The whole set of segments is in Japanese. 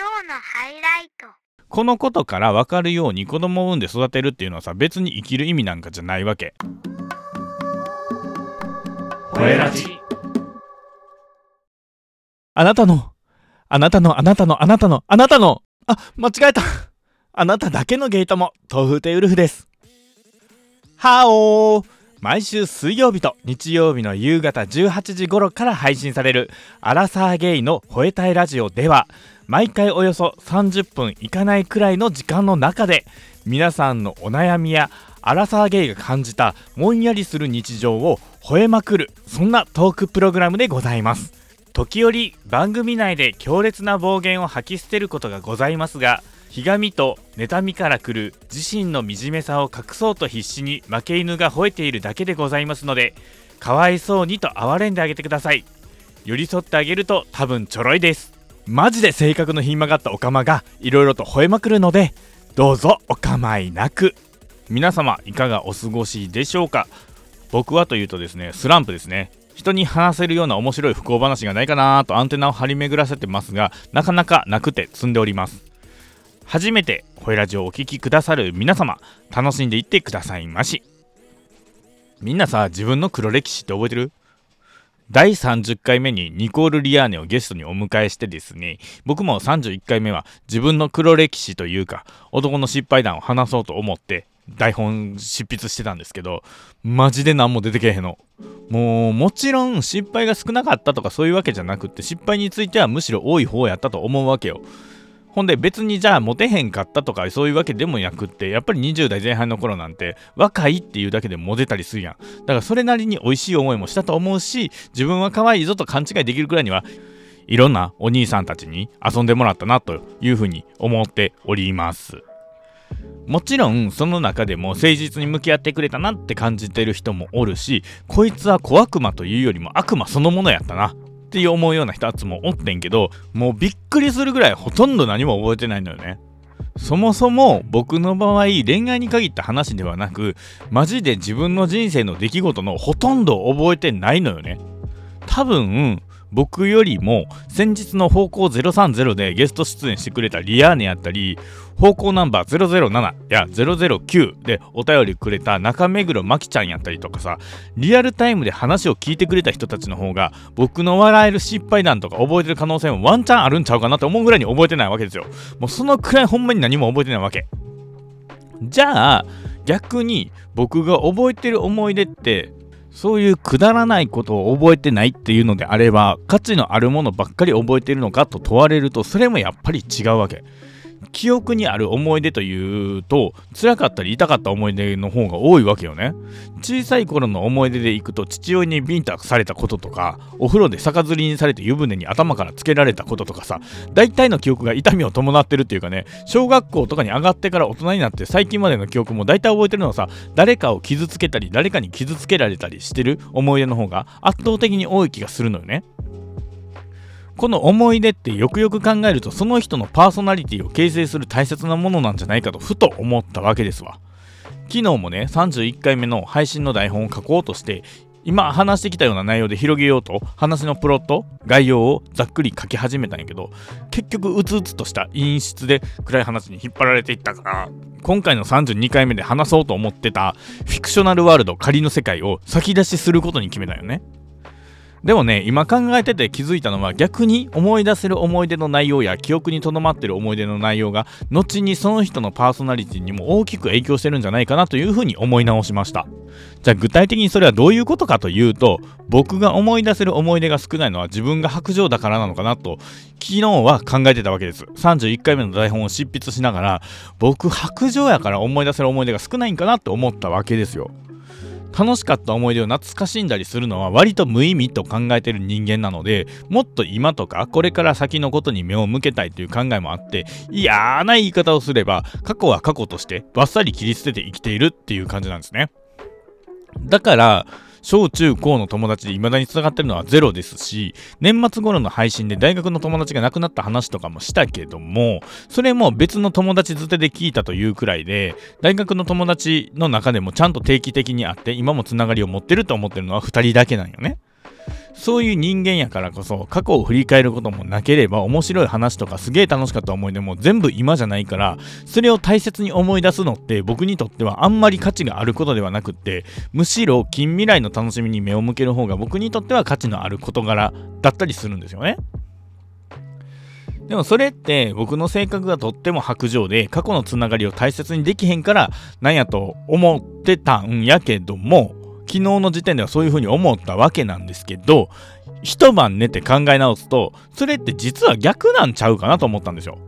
今日のハイライト。このことから分かるように子供を産んで育てるっていうのはさ別に生きる意味なんかじゃないわけ。声ラジあなたのあなたのあなたのあなたのあなたの。あ間違えた。あなただけのゲートも豆腐亭ウルフです。はおー。毎週水曜日と日曜日の夕方18時頃から配信されるアラサーゲイの吠えたいラジオでは毎回およそ30分いかないくらいの時間の中で皆さんのお悩みやアラサーゲイが感じたもんやりする日常を吠えまくるそんなトークプログラムでございます。時折番組内で強烈な暴言を吐き捨てることがございますがひがみと妬みからくる自身の惨めさを隠そうと必死に負け犬が吠えているだけでございますのでかわいそうにと哀れんであげてください。寄り添ってあげると多分ちょろいです。マジで性格のひん曲がったオカマがいろいろと吠えまくるのでどうぞお構いなく。皆様いかがお過ごしでしょうか？僕はというとですねスランプですね。人に話せるような面白い不幸話がないかなとアンテナを張り巡らせてますがなかなかなくて積んでおります。初めてホイラジオをお聴きくださる皆様楽しんでいってくださいまし。みんなさ自分の黒歴史って覚えてる？第30回目にニコール・リアーネをゲストにお迎えしてですね僕も31回目は自分の黒歴史というか男の失敗談を話そうと思って台本執筆してたんですけどマジで何も出てけへんの。もうもちろん失敗が少なかったとかそういうわけじゃなくって失敗についてはむしろ多い方やったと思うわけよ。ほんで別にじゃあモテへんかったとかそういうわけでもなくってやっぱり20代前半の頃なんて若いっていうだけでモテたりするやん。だからそれなりに美味しい思いもしたと思うし自分は可愛いぞと勘違いできるくらいにはいろんなお兄さんたちに遊んでもらったなというふうに思っております。もちろんその中でも誠実に向き合ってくれたなって感じてる人もおるしこいつは小悪魔というよりも悪魔そのものやったな。って思うような人たちもおってんけどもうびっくりするぐらいほとんど何も覚えてないのよね。そもそも僕の場合恋愛に限った話ではなくマジで自分の人生の出来事のほとんど覚えてないのよね。多分僕よりも先日の方向030でゲスト出演してくれたリアーネやったり方向ナンバー007や009でお便りくれた中目黒真紀ちゃんやったりとかさリアルタイムで話を聞いてくれた人たちの方が僕の笑える失敗談とか覚えてる可能性もワンチャンあるんちゃうかなって思うぐらいに覚えてないわけですよ。もうそのくらいほんまに何も覚えてないわけ。じゃあ逆に僕が覚えてる思い出ってそういうくだらないことを覚えてないっていうのであれば価値のあるものばっかり覚えてるのかと問われるとそれもやっぱり違うわけ。記憶にある思い出というと辛かったり痛かった思い出の方が多いわけよね。小さい頃の思い出でいくと父親にビンタされたこととかお風呂で逆ずりにされて湯船に頭からつけられたこととかさ大体の記憶が痛みを伴ってるっていうかね小学校とかに上がってから大人になって最近までの記憶も大体覚えてるのはさ誰かを傷つけたり誰かに傷つけられたりしてる思い出の方が圧倒的に多い気がするのよね。この思い出ってよくよく考えるとその人のパーソナリティを形成する大切なものなんじゃないかとふと思ったわけですわ。昨日もね31回目の配信の台本を書こうとして今話してきたような内容で広げようと話のプロット概要をざっくり書き始めたんやけど結局うつうつとした陰湿で暗い話に引っ張られていったから今回の32回目で話そうと思ってたフィクショナルワールド仮の世界を先出しすることに決めたよね。でもね今考えてて気づいたのは逆に思い出せる思い出の内容や記憶にとどまってる思い出の内容が後にその人のパーソナリティにも大きく影響してるんじゃないかなというふうに思い直しました。じゃあ具体的にそれはどういうことかというと僕が思い出せる思い出が少ないのは自分が白状だからなのかなと昨日は考えてたわけです。31回目の台本を執筆しながら僕白状やから思い出せる思い出が少ないんかなって思ったわけですよ。楽しかった思い出を懐かしんだりするのは割と無意味と考えてる人間なのでもっと今とかこれから先のことに目を向けたいという考えもあって嫌な言い方をすれば過去は過去としてバッサリ切り捨てて生きているっていう感じなんですね。だから小中高の友達で未だに繋がってるのはゼロですし、年末頃の配信で大学の友達が亡くなった話とかもしたけども、それも別の友達づてで聞いたというくらいで、大学の友達の中でもちゃんと定期的に会って、今も繋がりを持ってると思ってるのは2人だけなんよね。そういう人間やからこそ過去を振り返ることもなければ面白い話とかすげえ楽しかった思い出も全部今じゃないからそれを大切に思い出すのって僕にとってはあんまり価値があることではなくってむしろ近未来の楽しみに目を向ける方が僕にとっては価値のある事柄だったりするんですよね。でもそれって僕の性格がとっても白状で過去のつながりを大切にできへんからなんやと思ってたんやけども昨日の時点ではそういうふうに思ったわけなんですけど一晩寝て考え直すとそれって実は逆なんちゃうかなと思ったんですよ。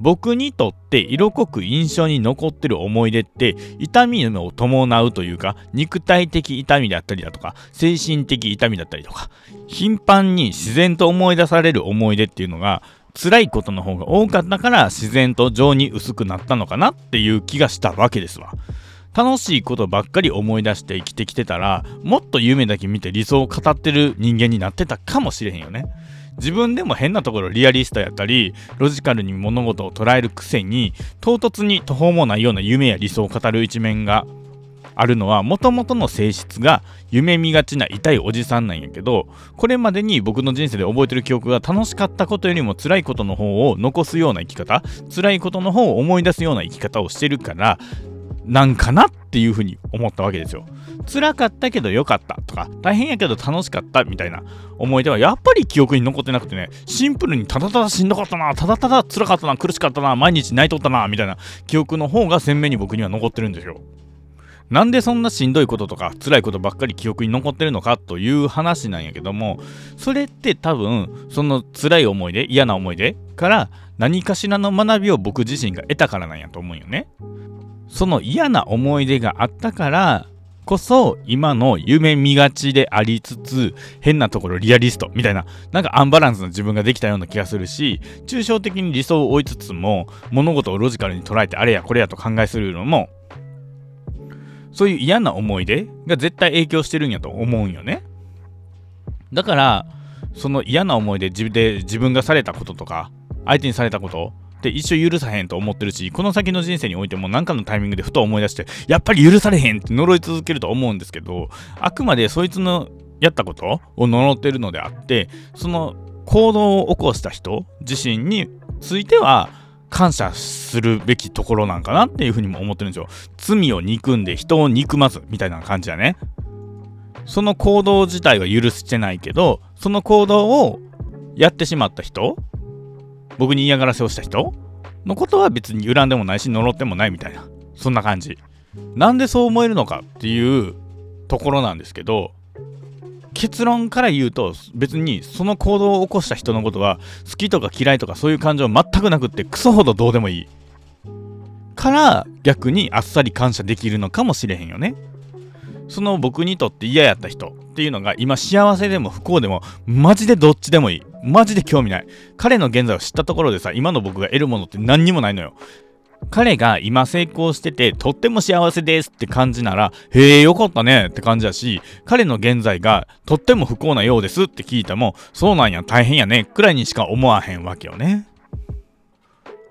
僕にとって色濃く印象に残ってる思い出って痛みを伴うというか肉体的痛みだったりだとか精神的痛みだったりとか頻繁に自然と思い出される思い出っていうのが辛いことの方が多かったから自然と情に薄くなったのかなっていう気がしたわけですわ。楽しいことばっかり思い出して生きてきてたらもっと夢だけ見て理想を語ってる人間になってたかもしれへんよね。自分でも変なところリアリストやったりロジカルに物事を捉えるくせに唐突に途方もないような夢や理想を語る一面があるのはもともとの性質が夢見がちな痛いおじさんなんやけどこれまでに僕の人生で覚えてる記憶が楽しかったことよりも辛いことの方を残すような生き方辛いことの方を思い出すような生き方をしてるからなんかなっていうふうに思ったわけですよ。辛かったけど良かったとか大変やけど楽しかったみたいな思い出はやっぱり記憶に残ってなくてねシンプルにただただしんどかったなただただ辛かったな苦しかったな毎日泣いとったなみたいな記憶の方が鮮明に僕には残ってるんですよ。なんでそんなしんどいこととか辛いことばっかり記憶に残ってるのかという話なんやけどもそれって多分その辛い思い出嫌な思い出から何かしらの学びを僕自身が得たからなんやと思うよね。その嫌な思い出があったからこそ今の夢見がちでありつつ変なところリアリストみたいななんかアンバランスな自分ができたような気がするし抽象的に理想を追いつつも物事をロジカルに捉えてあれやこれやと考えするのもそういう嫌な思い出が絶対影響してるんやと思うんよね。だから、その嫌な思い出自で自分がされたこととか、相手にされたことって一生許さへんと思ってるし、この先の人生においても何かのタイミングでふと思い出して、やっぱり許されへんって呪い続けると思うんですけど、あくまでそいつのやったことを呪ってるのであって、その行動を起こした人自身については、感謝するべきところなんかなっていうふうにも思ってるんですよ。罪を憎んで人を憎まずみたいな感じだね。その行動自体は許してないけど、その行動をやってしまった人、僕に嫌がらせをした人？のことは別に恨んでもないし呪ってもないみたいな、そんな感じ。なんでそう思えるのかっていうところなんですけど、結論から言うと別にその行動を起こした人のことは好きとか嫌いとかそういう感情全くなくってクソほどどうでもいいから逆にあっさり感謝できるのかもしれへんよね。その僕にとって嫌やった人っていうのが今幸せでも不幸でもマジでどっちでもいい。マジで興味ない。彼の現在を知ったところでさ今の僕が得るものって何にもないのよ。彼が今成功しててとっても幸せですって感じならへえよかったねって感じだし彼の現在がとっても不幸なようですって聞いてもそうなんや大変やねくらいにしか思わへんわけよね。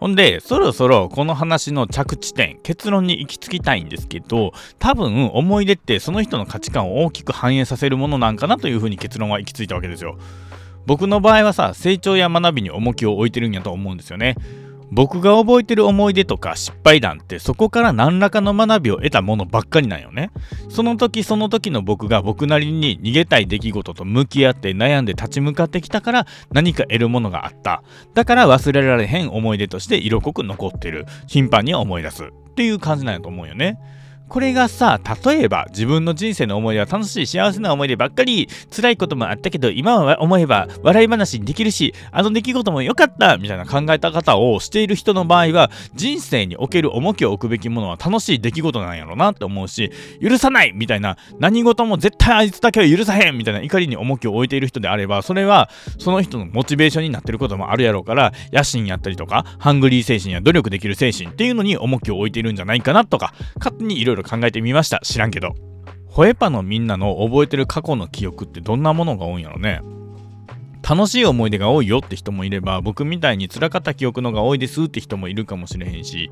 ほんで、そろそろこの話の着地点、結論に行き着きたいんですけど、多分思い出ってその人の価値観を大きく反映させるものなんかなというふうに結論は行き着いたわけですよ。僕の場合はさ、成長や学びに重きを置いてるんやと思うんですよね。僕が覚えてる思い出とか失敗談ってそこから何らかの学びを得たものばっかりなんよね。その時その時の僕が僕なりに逃げたい出来事と向き合って悩んで立ち向かってきたから何か得るものがあった。だから忘れられへん思い出として色濃く残ってる。頻繁に思い出す。っていう感じなんやと思うよね。これがさ、例えば自分の人生の思い出は楽しい幸せな思い出ばっかり、辛いこともあったけど、今は思えば笑い話にできるし、あの出来事も良かったみたいな考えた方をしている人の場合は、人生における重きを置くべきものは楽しい出来事なんやろなって思うし、許さないみたいな、何事も絶対あいつだけは許さへんみたいな怒りに重きを置いている人であれば、それはその人のモチベーションになってることもあるやろうから、野心やったりとか、ハングリー精神や努力できる精神っていうのに重きを置いているんじゃないかなとか、勝手にいろいろ考えてみました。知らんけど。ホエパのみんなの覚えてる過去の記憶ってどんなものが多いんやろね。楽しい思い出が多いよって人もいれば僕みたいに辛かった記憶のが多いですって人もいるかもしれへんし。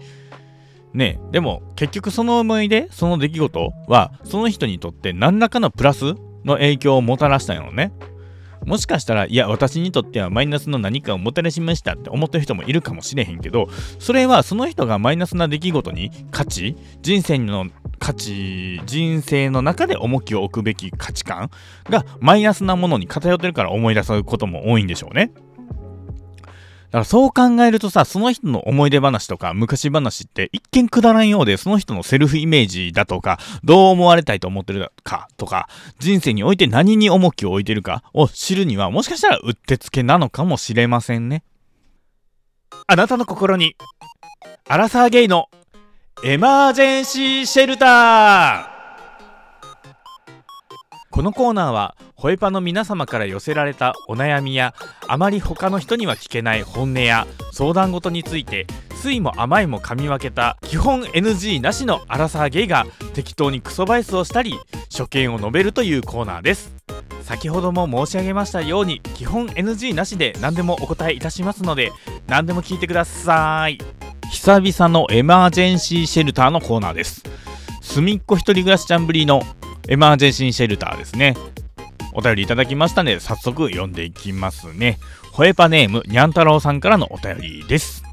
ねでも結局その思い出その出来事はその人にとって何らかのプラスの影響をもたらしたんやろね。もしかしたらいや私にとってはマイナスの何かをもたらしましたって思ってる人もいるかもしれへんけどそれはその人がマイナスな出来事に価値人生の価値人生の中で重きを置くべき価値観がマイナスなものに偏ってるから思い出すことも多いんでしょうね。だからそう考えるとさ、その人の思い出話とか昔話って一見くだらんようで、その人のセルフイメージだとか、どう思われたいと思ってるかとか、人生において何に重きを置いてるかを知るには、もしかしたらうってつけなのかもしれませんね。あなたの心に、アラサーゲイのエマージェンシーシェルター。このコーナーはホエパの皆様から寄せられたお悩みやあまり他の人には聞けない本音や相談事について酸いも甘いも噛み分けた基本 NG なしのアラサーゲイが適当にクソバイスをしたり所見を述べるというコーナーです。先ほども申し上げましたように基本 NG なしで何でもお答えいたしますので何でも聞いてください。久々のエマージェンシーシェルターのコーナーです隅っこ一人暮らしちゃんぶりのエマージェンシーシェルターですね。お便りいただきましたので、早速読んでいきますね。ホエパネーム、にゃん太郎さんからのお便りです。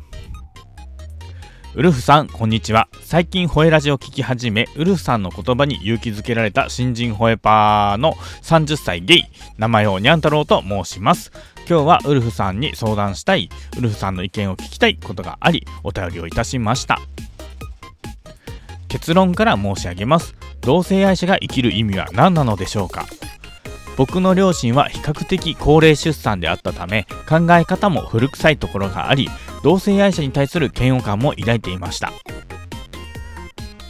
ウルフさん、こんにちは。最近、ホエラジを聞き始め、ウルフさんの言葉に勇気づけられた新人ホエパーの30歳ゲイ、名前をにゃん太郎と申します。今日はウルフさんに相談したい、ウルフさんの意見を聞きたいことがあり、お便りをいたしました。結論から申し上げます。同性愛者が生きる意味は何なのでしょうか？僕の両親は比較的高齢出産であったため考え方も古臭いところがあり同性愛者に対する嫌悪感も抱いていました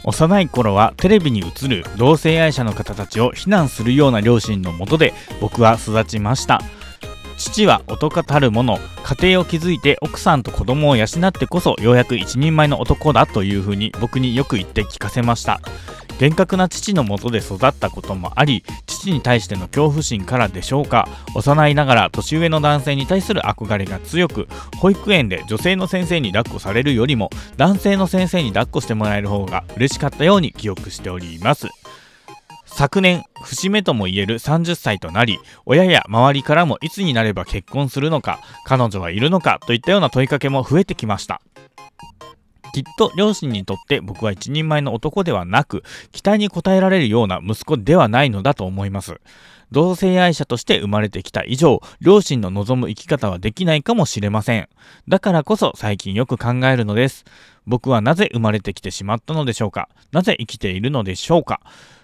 幼い頃はテレビに映る同性愛者の方たちを非難するような両親のもとで僕は育ちました父は男たる者家庭を築いて奥さんと子供を養ってこそようやく一人前の男だというふうに僕によく言って聞かせました。厳格な父のもとで育ったこともあり父に対しての恐怖心からでしょうか。幼いながら年上の男性に対する憧れが強く保育園で女性の先生に抱っこされるよりも男性の先生に抱っこしてもらえる方が嬉しかったように記憶しております。昨年節目ともいえる30歳となり親や周りからもいつになれば結婚するのか彼女はいるのかといったような問いかけも増えてきましたきっと両親にとって僕は一人前の男ではなく、期待に応えられるような息子ではないのだと思います。同性愛者として生まれてきた以上、両親の望む生き方はできないかもしれません。だからこそ最近よく考えるのです。僕はなぜ生まれてきてしまったのでしょうか？なぜ生きているのでしょうか？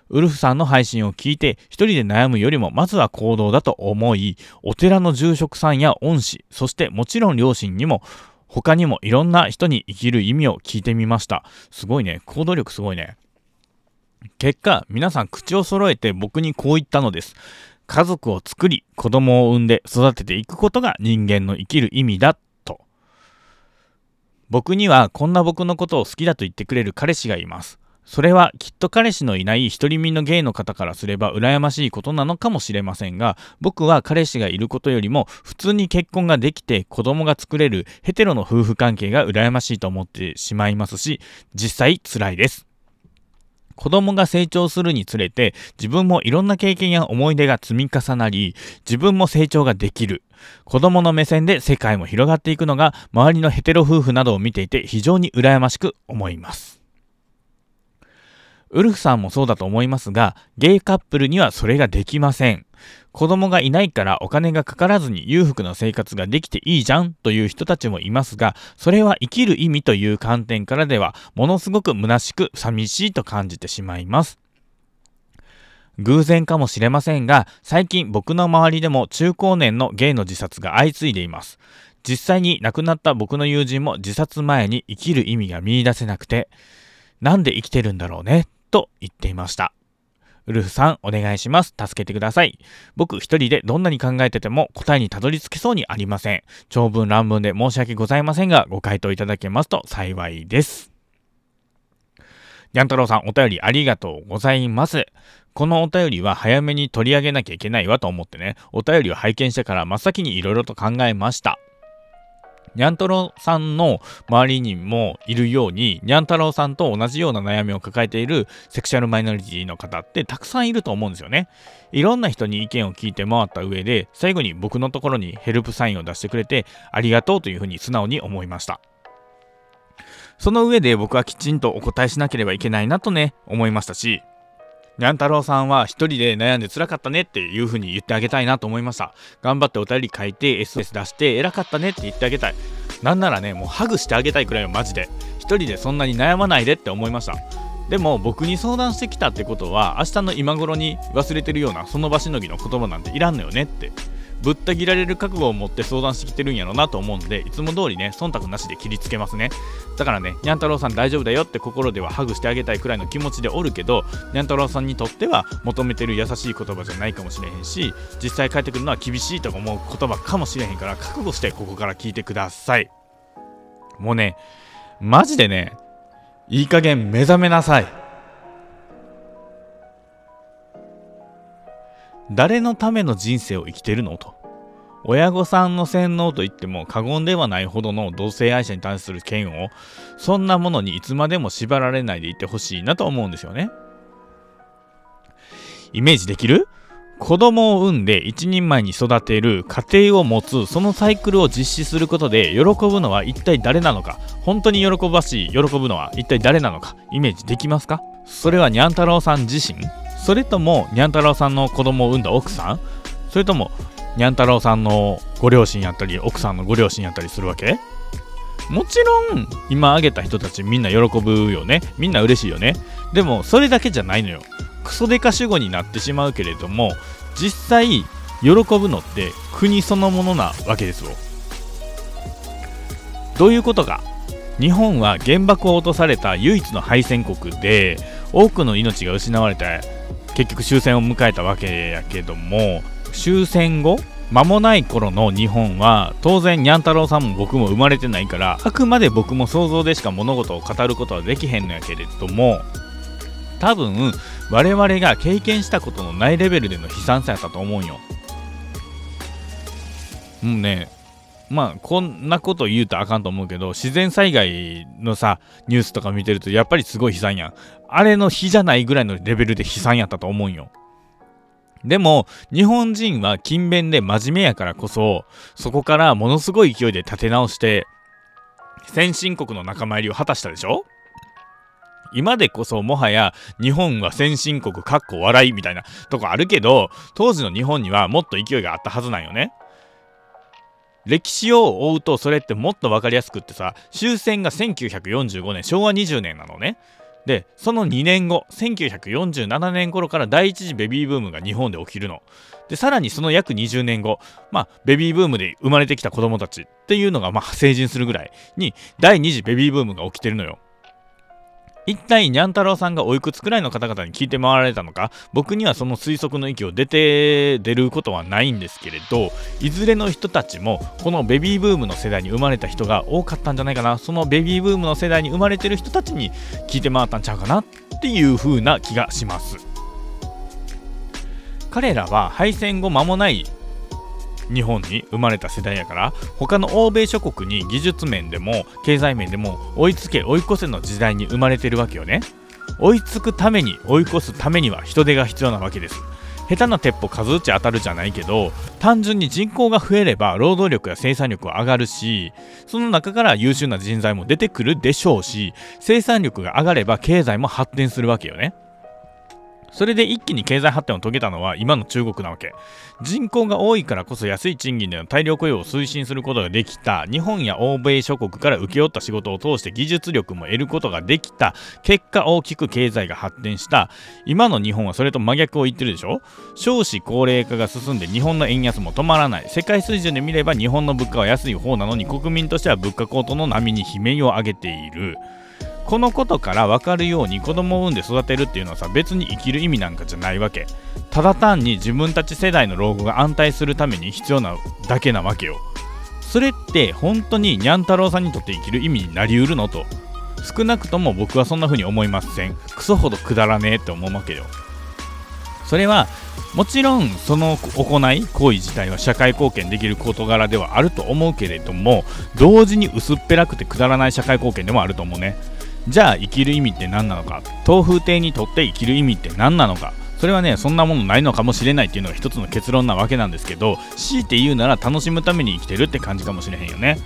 ウルフさんの配信を聞いて一人で悩むよりもまずは行動だと思い、お寺の住職さんや恩師、そしてもちろん両親にも他にもいろんな人に生きる意味を聞いてみました。すごいね。行動力すごいね。結果、皆さん口を揃えて僕にこう言ったのです。家族を作り、子供を産んで育てていくことが人間の生きる意味だと。僕にはこんな僕のことを好きだと言ってくれる彼氏がいます。それはきっと彼氏のいない独り身のゲイの方からすれば羨ましいことなのかもしれませんが、僕は彼氏がいることよりも普通に結婚ができて子供が作れるヘテロの夫婦関係が羨ましいと思ってしまいますし、実際辛いです。子供が成長するにつれて自分もいろんな経験や思い出が積み重なり自分も成長ができる子供の目線で世界も広がっていくのが周りのヘテロ夫婦などを見ていて非常に羨ましく思いますウルフさんもそうだと思いますが、ゲイカップルにはそれができません。子供がいないからお金がかからずに裕福な生活ができていいじゃんという人たちもいますが、それは生きる意味という観点からでは、ものすごく虚しく寂しいと感じてしまいます。偶然かもしれませんが、最近僕の周りでも中高年のゲイの自殺が相次いでいます。実際に亡くなった僕の友人も自殺前に生きる意味が見いだせなくて、なんで生きてるんだろうねと言っていました。ウルフさん、お願いします。助けてください。僕一人でどんなに考えてても答えにたどり着けそうにありません。長文乱文で申し訳ございませんが、ご回答いただけますと幸いです。にゃん太郎さん、お便りありがとうございます。このお便りは早めに取り上げなきゃいけないわと思ってね、お便りを拝見してから真っ先に色々と考えました。にゃん太郎さんの周りにもいるように、にゃん太郎さんと同じような悩みを抱えているセクシャルマイノリティの方ってたくさんいると思うんですよね。いろんな人に意見を聞いて回った上で、最後に僕のところにヘルプサインを出してくれて、ありがとうというふうに素直に思いました。その上で僕はきちんとお答えしなければいけないなとね、思いましたし、にゃん太郎さんは一人で悩んで辛かったねっていう風に言ってあげたいなと思いました。頑張ってお便り書いて SS 出して偉かったねって言ってあげたい。なんならね、もうハグしてあげたいくらいよマジで。一人でそんなに悩まないでって思いました。でも僕に相談してきたってことは明日の今頃に忘れてるようなその場しのぎの言葉なんていらんのよねってぶった切られる覚悟を持って相談してきてるんやろなと思うんでいつも通りね忖度なしで切りつけますね。だからねにゃん太郎さん大丈夫だよって心ではハグしてあげたいくらいの気持ちでおるけどにゃん太郎さんにとっては求めてる優しい言葉じゃないかもしれへんし実際帰ってくるのは厳しいと思う言葉かもしれへんから覚悟してここから聞いてください。もうねマジでねいい加減目覚めなさい。誰のための人生を生きてるの？と。親御さんの洗脳といっても過言ではないほどの同性愛者に対する嫌悪そんなものにいつまでも縛られないでいてほしいなと思うんですよね。イメージできる？子供を産んで一人前に育てる家庭を持つそのサイクルを実施することで喜ぶのは一体誰なのか？本当に喜ばしい喜ぶのは一体誰なのか？イメージできますか？それはにゃん太郎さん自身。それともにゃん太郎さんの子供を産んだ奥さんそれともにゃん太郎さんのご両親やったり奥さんのご両親やったりするわけ？もちろん今挙げた人たちみんな喜ぶよね。みんな嬉しいよね。でもそれだけじゃないのよ。クソデカ主語になってしまうけれども実際喜ぶのって国そのものなわけですよ。どういうことか。日本は原爆を落とされた唯一の敗戦国で多くの命が失われて結局終戦を迎えたわけやけども終戦後間もない頃の日本は当然にゃん太郎さんも僕も生まれてないからあくまで僕も想像でしか物事を語ることはできへんのやけれども多分我々が経験したことのないレベルでの悲惨さやったと思うんよ。もうねまあこんなこと言うとあかんと思うけど自然災害のさニュースとか見てるとやっぱりすごい悲惨やん。あれの日じゃないぐらいのレベルで悲惨やったと思うんよ。でも、日本人は勤勉で真面目やからこそ、そこからものすごい勢いで立て直して、先進国の仲間入りを果たしたでしょ？今でこそもはや日本は先進国かっこ笑いみたいなとこあるけど当時の日本にはもっと勢いがあったはずなんよね。歴史を追うとそれってもっと分かりやすくってさ終戦が1945年昭和20年なのね。でその2年後1947年頃から第一次ベビーブームが日本で起きるの。でさらにその約20年後まあベビーブームで生まれてきた子供たちっていうのがまあ成人するぐらいに第2次ベビーブームが起きてるのよ。一体にゃん太郎さんがおいくつくらいの方々に聞いて回られたのか？僕にはその推測の域を出て出ることはないんですけれどいずれの人たちもこのベビーブームの世代に生まれた人が多かったんじゃないかな。そのベビーブームの世代に生まれてる人たちに聞いて回ったんちゃうかなっていう風な気がします。彼らは敗戦後間もない日本に生まれた世代やから他の欧米諸国に技術面でも経済面でも追いつけ追い越せの時代に生まれてるわけよね。追いつくために追い越すためには人手が必要なわけです。下手な鉄砲数打ち当たるじゃないけど単純に人口が増えれば労働力や生産力は上がるしその中から優秀な人材も出てくるでしょうし生産力が上がれば経済も発展するわけよね。それで一気に経済発展を遂げたのは今の中国なわけ。人口が多いからこそ安い賃金での大量雇用を推進することができた。日本や欧米諸国から請け負った仕事を通して技術力も得ることができた。結果大きく経済が発展した。今の日本はそれと真逆を言ってるでしょ？少子高齢化が進んで日本の円安も止まらない。世界水準で見れば日本の物価は安い方なのに国民としては物価高騰の波に悲鳴を上げている。このことから分かるように子供を産んで育てるっていうのはさ別に生きる意味なんかじゃないわけ。ただ単に自分たち世代の老後が安泰するために必要なだけなわけよ。それって本当ににゃん太郎さんにとって生きる意味になりうるのと。少なくとも僕はそんな風に思いません。クソほどくだらねえって思うわけよ。それはもちろんその行い行為自体は社会貢献できる事柄ではあると思うけれども同時に薄っぺらくてくだらない社会貢献でもあると思うね。じゃあ生きる意味って何なのか。東風亭にとって生きる意味って何なのか。それはねそんなものないのかもしれないっていうのが一つの結論なわけなんですけど強いて言うなら楽しむために生きてるって感じかもしれへんよね。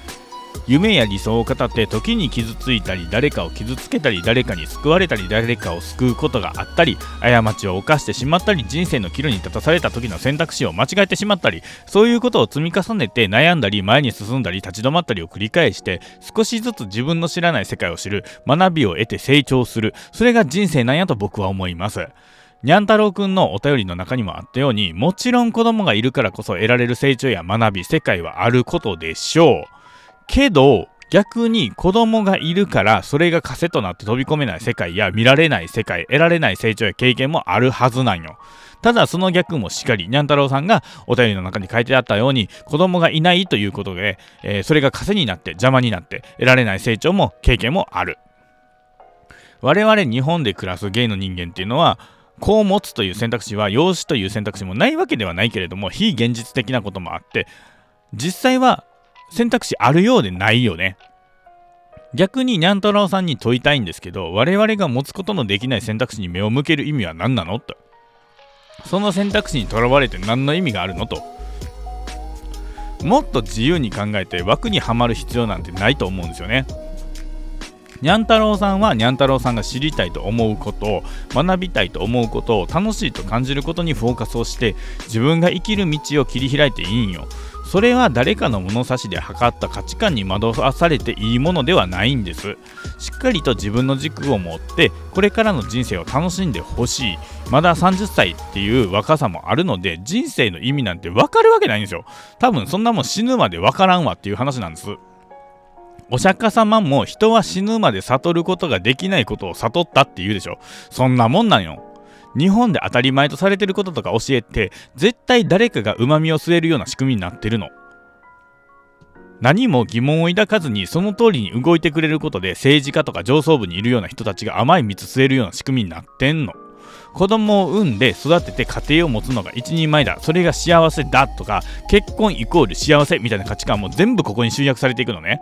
夢や理想を語って時に傷ついたり誰かを傷つけたり誰かに救われたり誰かを救うことがあったり過ちを犯してしまったり人生の岐路に立たされた時の選択肢を間違えてしまったりそういうことを積み重ねて悩んだり前に進んだり立ち止まったりを繰り返して少しずつ自分の知らない世界を知る学びを得て成長する。それが人生なんやと僕は思います。にゃん太郎くんのお便りの中にもあったようにもちろん子供がいるからこそ得られる成長や学び世界はあることでしょう。けど逆に子供がいるからそれが枷となって飛び込めない世界や見られない世界得られない成長や経験もあるはずなんよ。ただその逆もしっかりにゃん太郎さんがお便りの中に書いてあったように子供がいないということで、えー、それが枷になって邪魔になって得られない成長も経験もある。我々日本で暮らすゲイの人間っていうのは子を持つという選択肢は養子という選択肢もないわけではないけれども非現実的なこともあって実際は選択肢あるようでないよね。逆ににゃん太郎さんに問いたいんですけど我々が持つことのできない選択肢に目を向ける意味は何なの？と。その選択肢にとらわれて何の意味があるの？と。もっと自由に考えて枠にはまる必要なんてないと思うんですよね。にゃん太郎さんはにゃん太郎さんが知りたいと思うこと学びたいと思うことを楽しいと感じることにフォーカスをして自分が生きる道を切り開いていいんよ。それは誰かの物差しで測った価値観に惑わされていいものではないんです。しっかりと自分の軸を持ってこれからの人生を楽しんでほしい。まだ30歳っていう若さもあるので人生の意味なんて分かるわけないんですよ。多分そんなもん死ぬまで分からんわっていう話なんです。お釈迦様も人は死ぬまで悟ることができないことを悟ったって言うでしょ。そんなもんなんよ。日本で当たり前とされてることとか教えて絶対誰かがうまみを吸えるような仕組みになってるの。何も疑問を抱かずにその通りに動いてくれることで政治家とか上層部にいるような人たちが甘い蜜吸えるような仕組みになってんの。子供を産んで育てて家庭を持つのが一人前だ。それが幸せだとか結婚イコール幸せみたいな価値観も全部ここに集約されていくのね。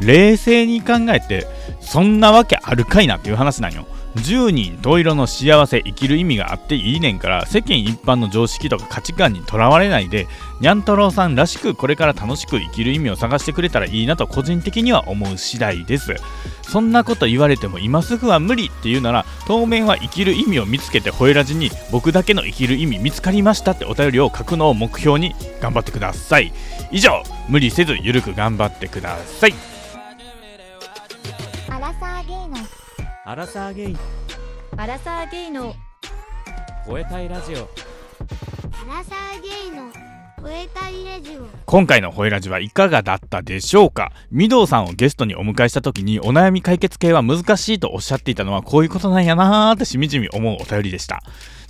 冷静に考えてそんなわけあるかいなっていう話なんよ。10人十色の幸せ生きる意味があっていいねんから世間一般の常識とか価値観にとらわれないでにゃん太郎さんらしくこれから楽しく生きる意味を探してくれたらいいなと個人的には思う次第です。そんなこと言われても今すぐは無理っていうなら当面は生きる意味を見つけて吠えらじに僕だけの生きる意味見つかりましたってお便りを書くのを目標に頑張ってください。以上無理せずゆるく頑張ってください。アラサーゲイのアラサーゲイ。アラサーゲイの。吠えたいラジオ。アラサーゲイの。吠えたいラジオ。今回のホエラジはいかがだったでしょうか？御堂さんをゲストにお迎えした時にお悩み解決系は難しいとおっしゃっていたのはこういうことなんやなーってしみじみ思うお便りでした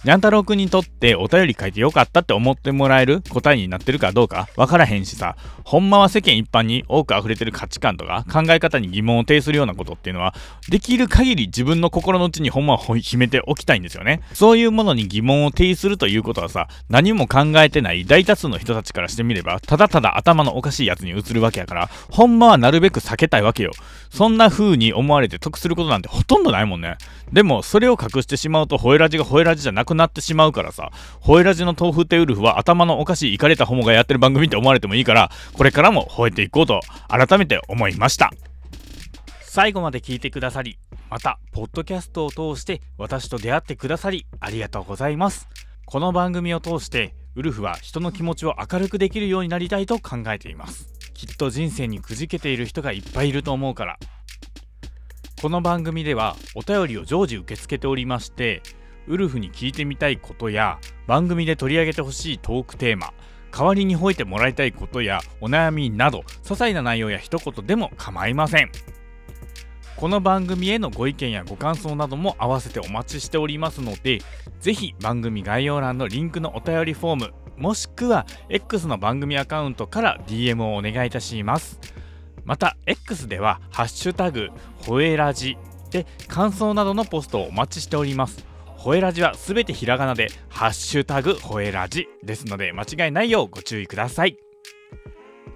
にゃん太郎くんにとってお便り書いてよかったって思ってもらえる答えになってるかどうかわからへんしさ。ほんまは世間一般に多く溢れてる価値観とか考え方に疑問を呈するようなことっていうのはできる限り自分の心の内にほんまは秘めておきたいんですよね。そういうものに疑問を呈するということはさ何も考えてない大多数の人たちからしてみればただただ頭のおかしいやつに映るわけやからほんまはなるべく避けたいわけよ。そんな風に思われて得することなんてほとんどないもんね。でもそれを隠してしまうとホエラジがホエラジじゃなくくなってしまうからさホエラジの豆腐テウルフは頭のおかしいイカれたホモがやってる番組って思われてもいいからこれからも吠えていこうと改めて思いました。最後まで聞いてくださりまたポッドキャストを通して私と出会ってくださりありがとうございます。この番組を通してウルフは人の気持ちを明るくできるようになりたいと考えています。きっと人生にくじけている人がいっぱいいると思うから。この番組ではお便りを常時受け付けておりましてウルフに聞いてみたいことや番組で取り上げてほしいトークテーマ代わりに吠えてもらいたいことやお悩みなど些細な内容や一言でも構いません。この番組へのご意見やご感想なども合わせてお待ちしておりますのでぜひ番組概要欄のリンクのお便りフォームもしくは X の番組アカウントから DM をお願いいたします。また X では「ハッシュタグほえラジ」で感想などのポストをお待ちしております。ホエラジはすべてひらがなで「ハッシュタグホエラジ」ですので間違いないようご注意ください。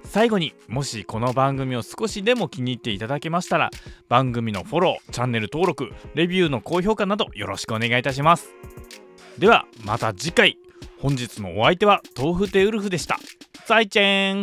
最後にもしこの番組を少しでも気に入っていただけましたら番組のフォローチャンネル登録レビューの高評価などよろしくお願いいたします。ではまた次回。本日のお相手は豆腐テウルフでした。再见。